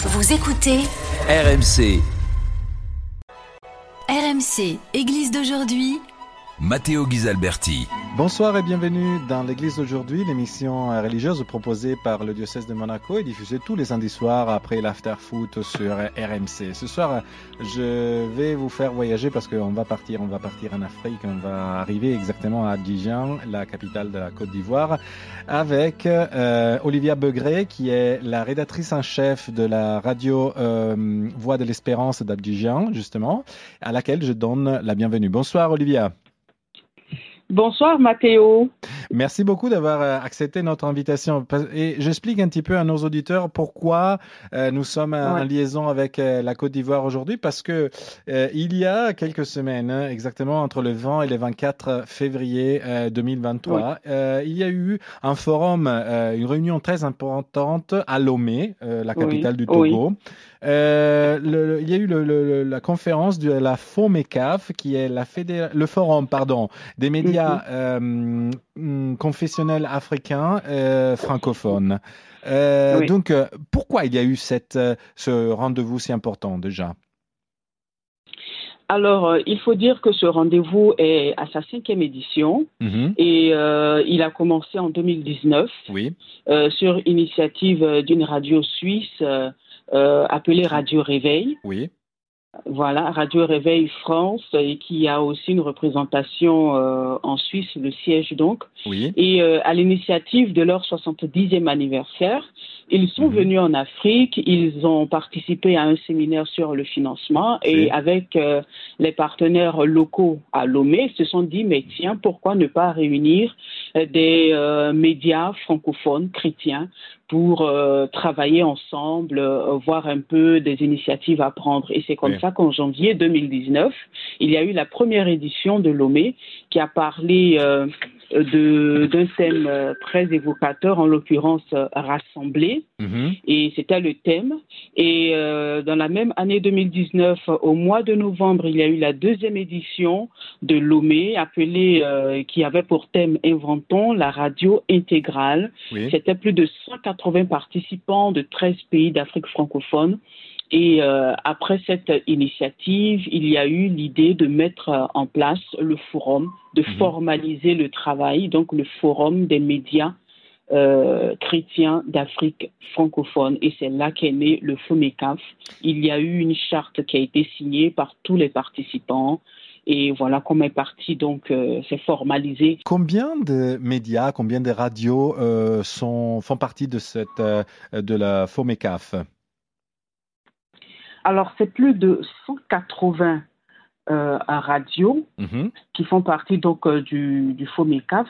Vous écoutez RMC, RMC, Église d'aujourd'hui. Matteo Ghisalberti. Bonsoir et bienvenue dans l'église d'aujourd'hui, l'émission religieuse proposée par le diocèse de Monaco et diffusée tous les samedis soirs après l'after foot sur RMC. Ce soir, je vais vous faire voyager parce qu'on va partir, on va partir en Afrique, on va arriver exactement à Abidjan, la capitale de la Côte d'Ivoire, avec euh, Olivia Begré, qui est la rédactrice en chef de la radio euh, Voix de l'Espérance d'Abidjan, justement, à laquelle je donne la bienvenue. Bonsoir Olivia. Bonsoir Mathéo. Merci beaucoup d'avoir euh, accepté notre invitation. Et j'explique un petit peu à nos auditeurs pourquoi euh, nous sommes en liaison avec euh, la Côte d'Ivoire aujourd'hui, parce que euh, il y a quelques semaines, hein, exactement entre le 20 et le 24 février euh, 2023, euh, il y a eu un forum, euh, une réunion très importante à Lomé, euh, la Oui, capitale du oui. Togo. Euh, le- le- il y a eu le- le- la conférence de la FOMECAF, qui est la fédé- le forum, pardon, des médias euh, hum, confessionnels africains euh, francophones. Euh, Oui. Donc, euh, pourquoi il y a eu cette, ce rendez-vous si important déjà? Alors, il faut dire que ce rendez-vous est à sa cinquième édition Mhm. et il a commencé en 2019 Oui. sur initiative d'une radio suisse appelée Radio Réveil. Oui. Voilà, Radio Réveil France et qui a aussi une représentation euh, en Suisse, le siège donc. Oui. Et euh, à l'initiative de leur 70e anniversaire, ils sont Mhm. venus en Afrique, ils ont participé à un séminaire sur le financement et Oui. avec euh, les partenaires locaux à Lomé, ils se sont dit, mais tiens, pourquoi ne pas réunir euh, des euh, médias francophones chrétiens pour euh, travailler ensemble, euh, voir un peu des initiatives à prendre. Et c'est comme Oui. ça qu'en janvier 2019, il y a eu la première édition de Lomé qui a parlé euh, d'un thème euh, très évocateur, en l'occurrence euh, rassemblé, Mhm. et c'était le thème. Et euh, dans la même année 2019, au mois de novembre, il y a eu la deuxième édition de Lomé, appelée, euh, qui avait pour thème Inventons la radio intégrale. Oui. C'était plus de 180 participants de 13 pays d'Afrique francophone. Et euh, après cette initiative, il y a eu l'idée de mettre euh, en place le forum, de Mhm. formaliser le travail, donc le forum des médias euh, chrétiens d'Afrique francophone. Et c'est là qu'est né le FOMECAF. Il y a eu une charte qui a été signée par tous les participants. Et voilà comment est parti, donc euh, c'est formalisé Combien de médias, combien de radios sont, font partie de, cette, de la FOMECAF? Alors, c'est plus de 180 euh, radios Mhm. qui font partie donc euh, du, du FOMECAF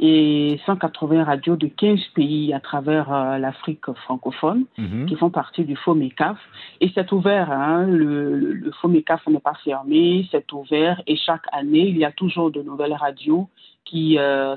et 180 radios de 15 pays à travers euh, l'Afrique francophone Mhm. qui font partie du FOMECAF. Et c'est ouvert, hein, le, le, FOMECAF n'est pas fermé, c'est ouvert et chaque année, il y a toujours de nouvelles radios qui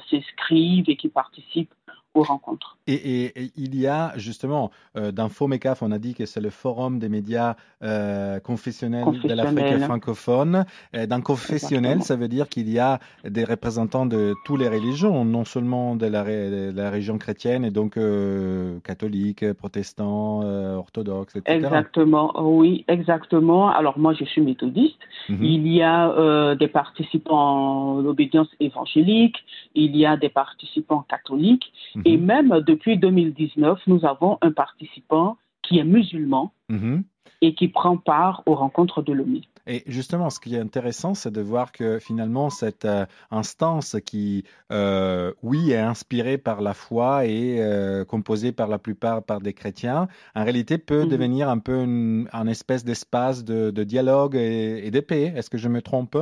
s'inscrivent et qui participent aux rencontres. Et, et- et il y a justement, euh, dans FOMECAF, on a dit que c'est le forum des médias euh, confessionnels de l'Afrique francophone. Euh, dans confessionnel, Exactement. ça veut dire qu'il y a des représentants de toutes les religions, non seulement de la, de la région chrétienne, et donc euh, catholiques, protestants, euh, orthodoxes, etc. Exactement, oui, exactement. Alors moi, je suis méthodiste. Mhm. Il y a euh, des participants en obédience évangélique, il y a des participants catholiques, Mhm. et même depuis 2019, nous avons un participant qui est musulman Mhm. et qui prend part aux rencontres de l'ONU. Et justement, ce qui est intéressant, c'est de voir que finalement, cette euh, instance qui, euh, oui, est inspirée par la foi et euh, composée par la plupart par des chrétiens, en réalité peut Mhm. devenir un peu une, un espèce d'espace de, de dialogue et, et de paix. Est-ce que je me trompe?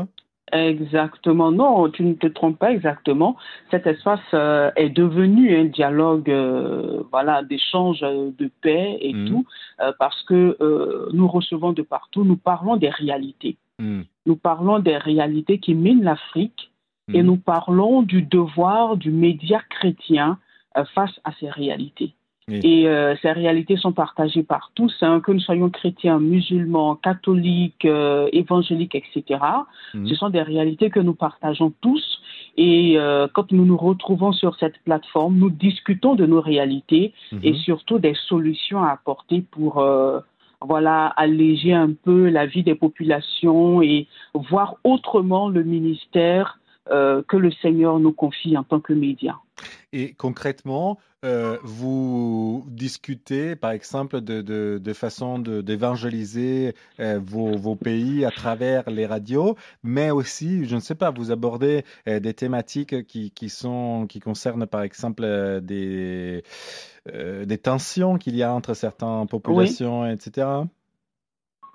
Exactement, non, tu ne te trompes pas exactement. Cet espace euh, est devenu un dialogue, euh, voilà, d'échange euh, de paix et Mhm. tout, parce que nous recevons de partout, nous parlons des réalités. Hmm. Nous parlons des réalités qui minent l'Afrique et Mhm. nous parlons du devoir du média chrétien face à ces réalités. Oui. Et euh, ces réalités sont partagées par tous, hein, que nous soyons chrétiens, musulmans, catholiques, euh, évangéliques, etc. Mhm. Ce sont des réalités que nous partageons tous Et euh, quand nous nous retrouvons sur cette plateforme, nous discutons de nos réalités Mhm. et surtout des solutions à apporter pour euh, voilà alléger un peu la vie des populations et voir autrement le ministère que le Seigneur nous confie en tant que médias. Et concrètement, euh, vous discutez, par exemple, de, de, de façon d'évangéliser euh, vos, vos pays à travers les radios, mais aussi, je ne sais pas, vous abordez euh, des thématiques qui, qui sont, qui concernent, par exemple, euh, des, euh, des tensions qu'il y a entre certaines populations, etc.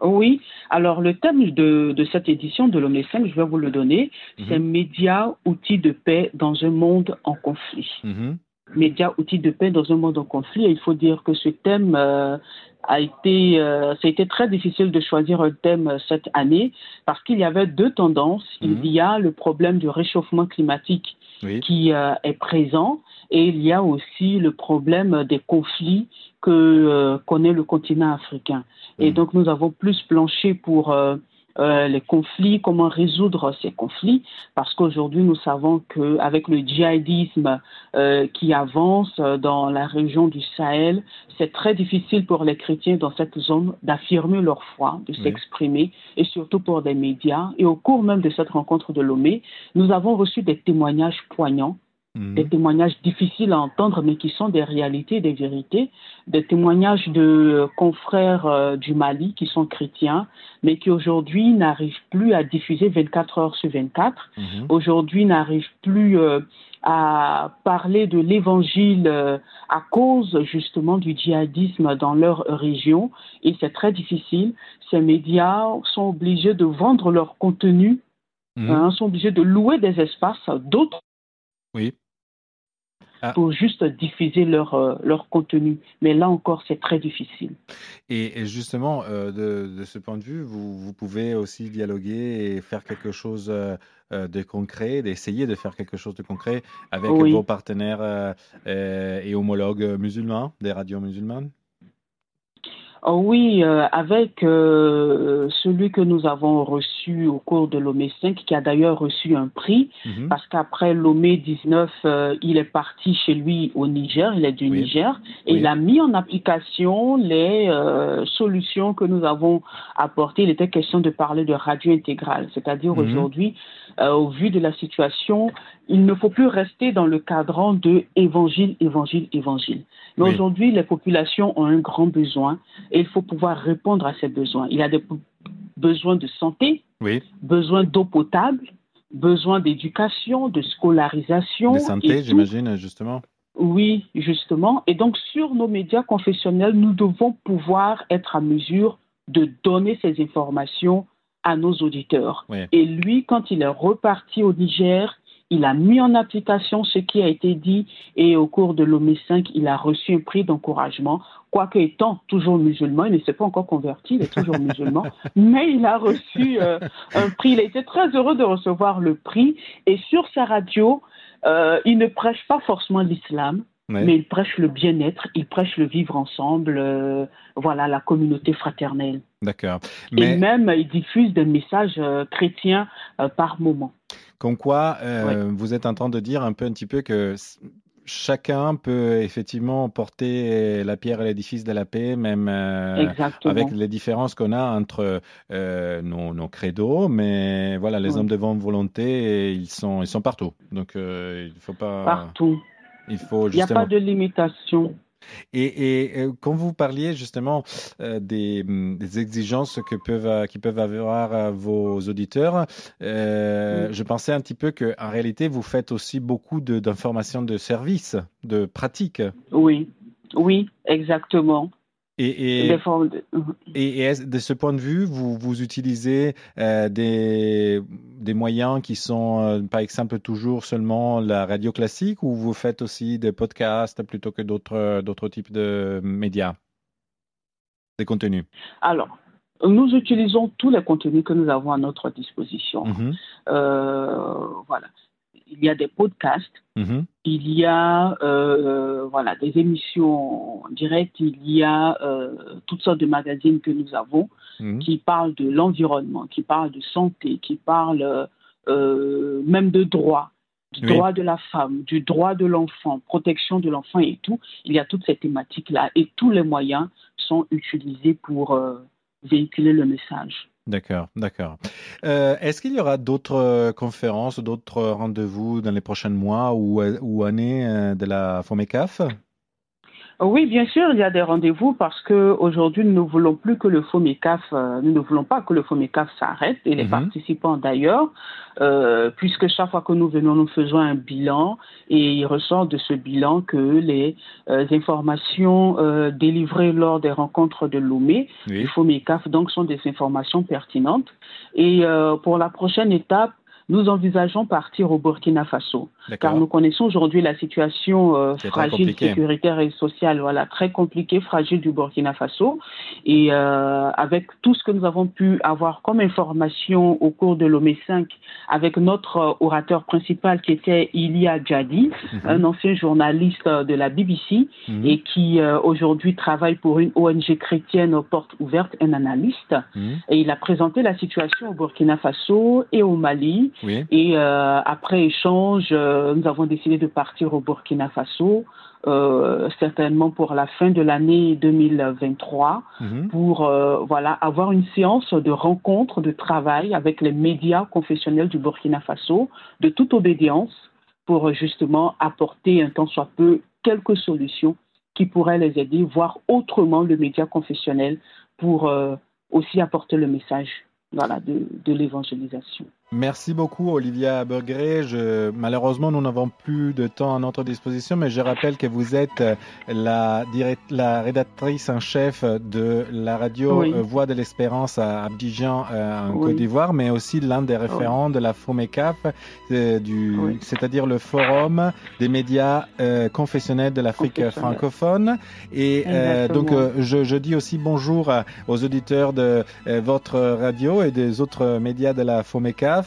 Oui, alors le thème de, de cette édition de l'Homme 5, je vais vous le donner, c'est Mhm. médias, outils de paix dans un monde en conflit. Mhm. médias, outils de paix dans un monde en conflit. Et il faut dire que ce thème euh, a été, euh, ça a été très difficile de choisir un thème euh, cette année parce qu'il y avait deux tendances. Mhm. Il y a le problème du réchauffement climatique Oui. qui est présent et il y a aussi le problème des conflits que euh, connaît le continent africain. Et Mhm. donc nous avons plus planché pour euh, euh, les conflits, comment résoudre ces conflits, parce qu'aujourd'hui nous savons qu'avec le djihadisme euh, qui avance euh, dans la région du Sahel, c'est très difficile pour les chrétiens dans cette zone d'affirmer leur foi, de Oui. s'exprimer, et surtout pour des médias. Et au cours même de cette rencontre de Lomé, nous avons reçu des témoignages poignants Mhm. des témoignages difficiles à entendre, mais qui sont des réalités, des vérités, des témoignages de confrères euh, du Mali qui sont chrétiens, mais qui aujourd'hui n'arrivent plus à diffuser 24 heures sur 24, Mhm. aujourd'hui n'arrivent plus euh, à parler de l'évangile euh, à cause justement du djihadisme dans leur région, et c'est très difficile. Ces médias sont obligés de vendre leur contenu, Mhm. hein, sont obligés de louer des espaces, d'autres Oui. Ah. pour juste diffuser leur, euh, leur contenu. Mais là encore, c'est très difficile. Et, et justement, euh, de, de ce point de vue, vous, vous pouvez aussi dialoguer et faire quelque chose euh, de concret, d'essayer de faire quelque chose de concret avec Oui. vos partenaires euh, et homologues musulmans, des radios musulmanes? Oh oui, euh, avec euh, celui que nous avons reçu au cours de l'OME 5, qui a d'ailleurs reçu un prix, Mhm. parce qu'après l'OME 19, euh, il est parti chez lui au Niger, il est du Oui. Niger, et Oui. il a mis en application les euh, solutions que nous avons apportées. Il était question de parler de radio intégrale, c'est-à-dire Mhm. aujourd'hui, euh, au vu de la situation, il ne faut plus rester dans le cadran de évangile, évangile, évangile. Mais Oui. aujourd'hui, les populations ont un grand besoin et il faut pouvoir répondre à ces besoins. Il y a des besoins de santé, Oui, besoin d'eau potable, besoin d'éducation, de scolarisation. de santé, j'imagine, justement. Oui, justement. Et donc, sur nos médias confessionnels, nous devons pouvoir être à mesure de donner ces informations à nos auditeurs. Oui. Et lui, quand il est reparti au Niger, il a mis en application ce qui a été dit et au cours de l'OME 5, il a reçu un prix d'encouragement. Quoique étant toujours musulman, il ne s'est pas encore converti, il est toujours musulman, mais il a reçu euh, un prix. Il a été très heureux de recevoir le prix et sur sa radio, euh, il ne prêche pas forcément l'islam, mais il prêche le bien-être, il prêche le vivre ensemble, euh, voilà, la communauté fraternelle. D'accord. Et même, il diffuse des messages euh, chrétiens euh, par moment. Comme quoi, euh, vous êtes en train de dire un peu, un petit peu que chacun peut effectivement porter la pierre et l'édifice de la paix, même euh, avec les différences qu'on a entre euh, nos, nos credos, mais voilà, les Oui. hommes de bonne volonté, ils sont, ils sont partout. Donc, euh, il faut pas, Partout. il faut Il n'y a justement. pas de limitation. Et, et, quand vous parliez justement euh, des, hum, des exigences que peuvent, euh, qui peuvent avoir euh, vos auditeurs, euh, je pensais un petit peu que en réalité vous faites aussi beaucoup de- d'informations de, services, de pratiques. Oui, oui, exactement. Et, et, de- et, et de ce point de vue, vous, vous utilisez euh, des, des moyens qui sont, euh, par exemple, toujours seulement la radio classique ou vous faites aussi des podcasts plutôt que d'autres types de médias, des contenus? Alors, nous utilisons tous les contenus que nous avons à notre disposition. Mhm, Euh, voilà. Il y a des podcasts, mhm, il y a euh, voilà, des émissions en direct, il y a euh, toutes sortes de magazines que nous avons mhm. qui parlent de l'environnement, qui parlent de santé, qui parlent euh, même de droit. du droit de la femme, du droit de l'enfant, protection de l'enfant et tout. Il y a toutes ces thématiques-là et tous les moyens sont utilisés pour véhiculer le message. D'accord, d'accord. Euh, est-ce qu'il y aura d'autres euh, conférences, d'autres rendez-vous dans les prochains mois ou, ou années de la FOMECAF? Oui, bien sûr, il y a des rendez-vous parce que aujourd'hui, nous ne voulons plus que le FOMECAF, euh, nous ne voulons pas que le FOMECAF s'arrête et les mhm. participants d'ailleurs, euh, puisque chaque fois que nous venons, nous faisons un bilan et il ressort de ce bilan que les euh, informations délivrées lors des rencontres de Lomé du FOMECAF donc sont des informations pertinentes. Et pour la prochaine étape, nous envisageons partir au Burkina Faso, car nous connaissons aujourd'hui la situation euh, fragile, sécuritaire et sociale, voilà, très compliquée, fragile du Burkina Faso. Et euh, avec tout ce que nous avons pu avoir comme information au cours de l'OME 5, avec notre euh, orateur principal qui était Ilia Djadi, mhm. un ancien journaliste de la BBC mhm. et qui aujourd'hui travaille pour une ONG chrétienne aux portes ouvertes, un analyste. Mhm. Et il a présenté la situation au Burkina Faso et au Mali et euh, après échange, euh, nous avons décidé de partir au Burkina Faso, euh, certainement pour la fin de l'année 2023, mhm. pour voilà avoir une séance de rencontre, de travail avec les médias confessionnels du Burkina Faso, de toute obédience, pour justement apporter un temps soit peu quelques solutions qui pourraient les aider, voir autrement le média confessionnel pour aussi apporter le message voilà, de, de l'évangélisation. Merci beaucoup, Olivia Bergré. Je, malheureusement, nous n'avons plus de temps à notre disposition, mais je rappelle que vous êtes euh, la, la rédactrice en chef de la radio euh, Voix de l'Espérance à Abidjan, euh, en Côte d'Ivoire, mais aussi l'un des référents de la FOMECAF, c'est-à-dire le Forum des médias confessionnels de l'Afrique francophone. Et donc, je, je, dis aussi bonjour aux auditeurs de votre radio et des autres médias de la FOMECAF.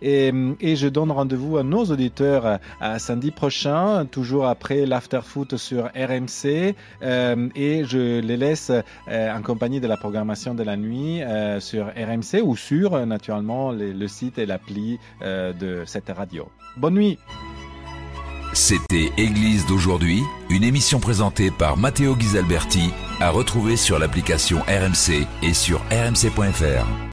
Et, je donne rendez-vous à nos auditeurs à samedi prochain, toujours après l'after-foot sur RMC. Euh, et je les laisse euh, en compagnie de la programmation de la nuit euh, sur RMC ou sur, naturellement, le site et l'appli de cette radio. Bonne nuit. C'était Église d'aujourd'hui, une émission présentée par Matteo Ghisalberti, à retrouver sur l'application RMC et sur rmc.fr.